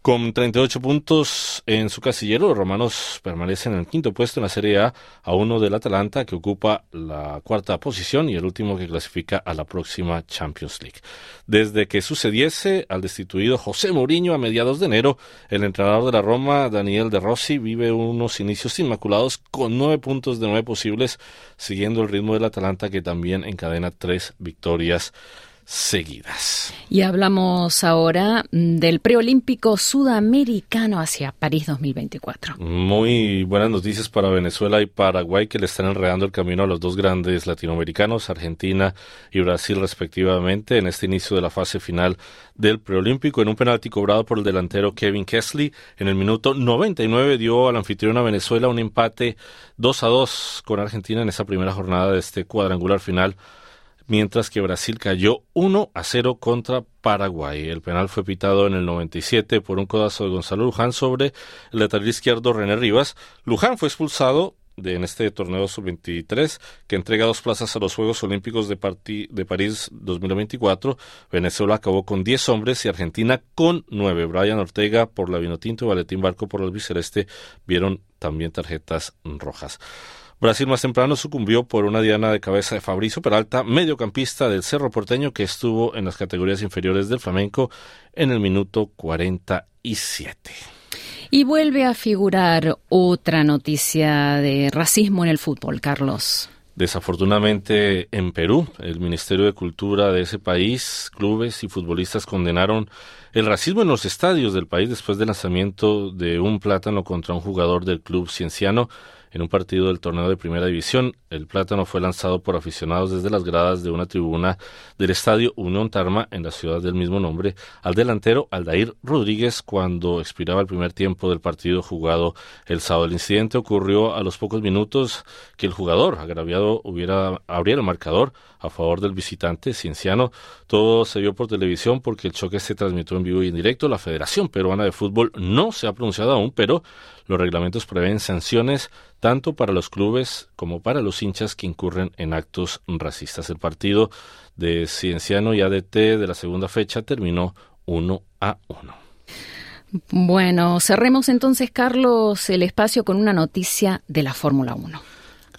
Con 38 puntos en su casillero, los romanos permanecen en el quinto puesto en la Serie A, a uno del Atalanta, que ocupa la cuarta posición y el último que clasifica a la próxima Champions League. Desde que sucediese al destituido José Mourinho a mediados de enero, el entrenador de la Roma, Daniel De Rossi, vive unos inicios inmaculados con nueve puntos de nueve posibles, siguiendo el ritmo del Atalanta, que también encadena tres victorias seguidas. Y hablamos ahora mm, del preolímpico sudamericano hacia París 2024. Muy buenas noticias para Venezuela y Paraguay que le están enredando el camino a los dos grandes latinoamericanos, Argentina y Brasil respectivamente, en este inicio de la fase final del preolímpico. En un penalti cobrado por el delantero Kevin Kesley, en el minuto 99 dio al anfitrión a Venezuela un empate 2 a 2 con Argentina en esa primera jornada de este cuadrangular final mientras que Brasil cayó 1 a 0 contra Paraguay. El penal fue pitado en el 97 por un codazo de Gonzalo Luján sobre el lateral izquierdo René Rivas. Luján fue expulsado de, en este torneo sub-23 que entrega dos plazas a los Juegos Olímpicos de, de París 2024. Venezuela acabó con 10 hombres y Argentina con 9. Brian Ortega por la Vinotinto y Valentín Barco por el albiceleste vieron también tarjetas rojas. Brasil más temprano sucumbió por una diana de cabeza de Fabrizio Peralta, mediocampista del Cerro Porteño que estuvo en las categorías inferiores del flamenco en el minuto 47. Y vuelve a figurar otra noticia de racismo en el fútbol, Carlos. Desafortunadamente en Perú, el Ministerio de Cultura de ese país, clubes y futbolistas condenaron el racismo en los estadios del país después del lanzamiento de un plátano contra un jugador del club cienciano en un partido del torneo de Primera División. El plátano fue lanzado por aficionados desde las gradas de una tribuna del estadio Unión Tarma en la ciudad del mismo nombre al delantero Aldair Rodríguez cuando expiraba el primer tiempo del partido jugado el sábado. El incidente ocurrió a los pocos minutos que el jugador agraviado hubiera abriera el marcador a favor del visitante cienciano. Todo se vio por televisión porque el choque se transmitió en vivo y en directo. La Federación Peruana de Fútbol no se ha pronunciado aún, pero los reglamentos prevén sanciones tanto para los clubes como para los hinchas que incurren en actos racistas. El partido de Cienciano y ADT de la segunda fecha terminó 1 a 1. Bueno, cerremos entonces, Carlos, el espacio con una noticia de la Fórmula 1.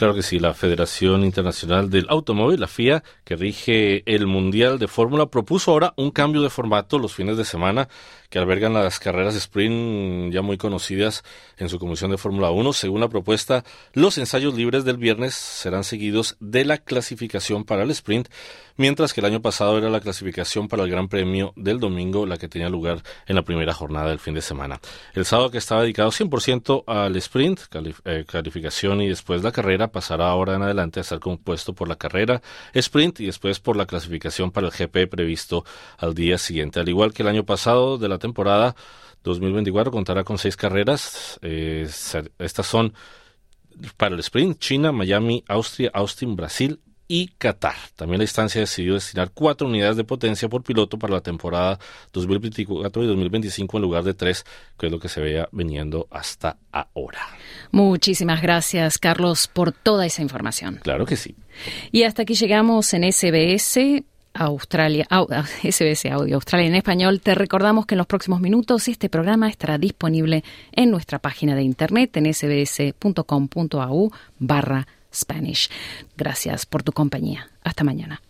Claro que sí, la Federación Internacional del Automóvil, la FIA, que rige el Mundial de Fórmula, propuso ahora un cambio de formato los fines de semana que albergan las carreras sprint ya muy conocidas en su comisión de Fórmula 1. Según la propuesta, los ensayos libres del viernes serán seguidos de la clasificación para el sprint, mientras que el año pasado era la clasificación para el Gran Premio del domingo la que tenía lugar en la primera jornada del fin de semana. El sábado que estaba dedicado 100% al sprint, eh, calificación y después la carrera, pasará ahora en adelante a ser compuesto por la carrera, sprint y después por la clasificación para el GP previsto al día siguiente. Al igual que el año pasado de la temporada 2024 contará con seis carreras. Eh, estas son para el sprint China, Miami, Austria, Austin, Brasil y Qatar. También la instancia decidió destinar cuatro unidades de potencia por piloto para la temporada 2024 y 2025 en lugar de tres, que es lo que se veía veniendo hasta ahora. Muchísimas gracias, Carlos, por toda esa información. Claro que sí. Y hasta aquí llegamos en SBS. Australia, SBS Audio Australia en español. Te recordamos que en los próximos minutos este programa estará disponible en nuestra página de internet en sbs.com.au barra Spanish. Gracias por tu compañía. Hasta mañana.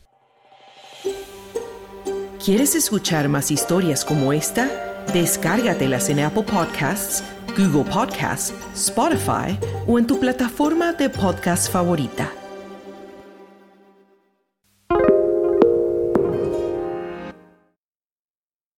¿Quieres escuchar más historias como esta? Descárgatelas en Apple Podcasts, Google Podcasts, Spotify o en tu plataforma de podcast favorita.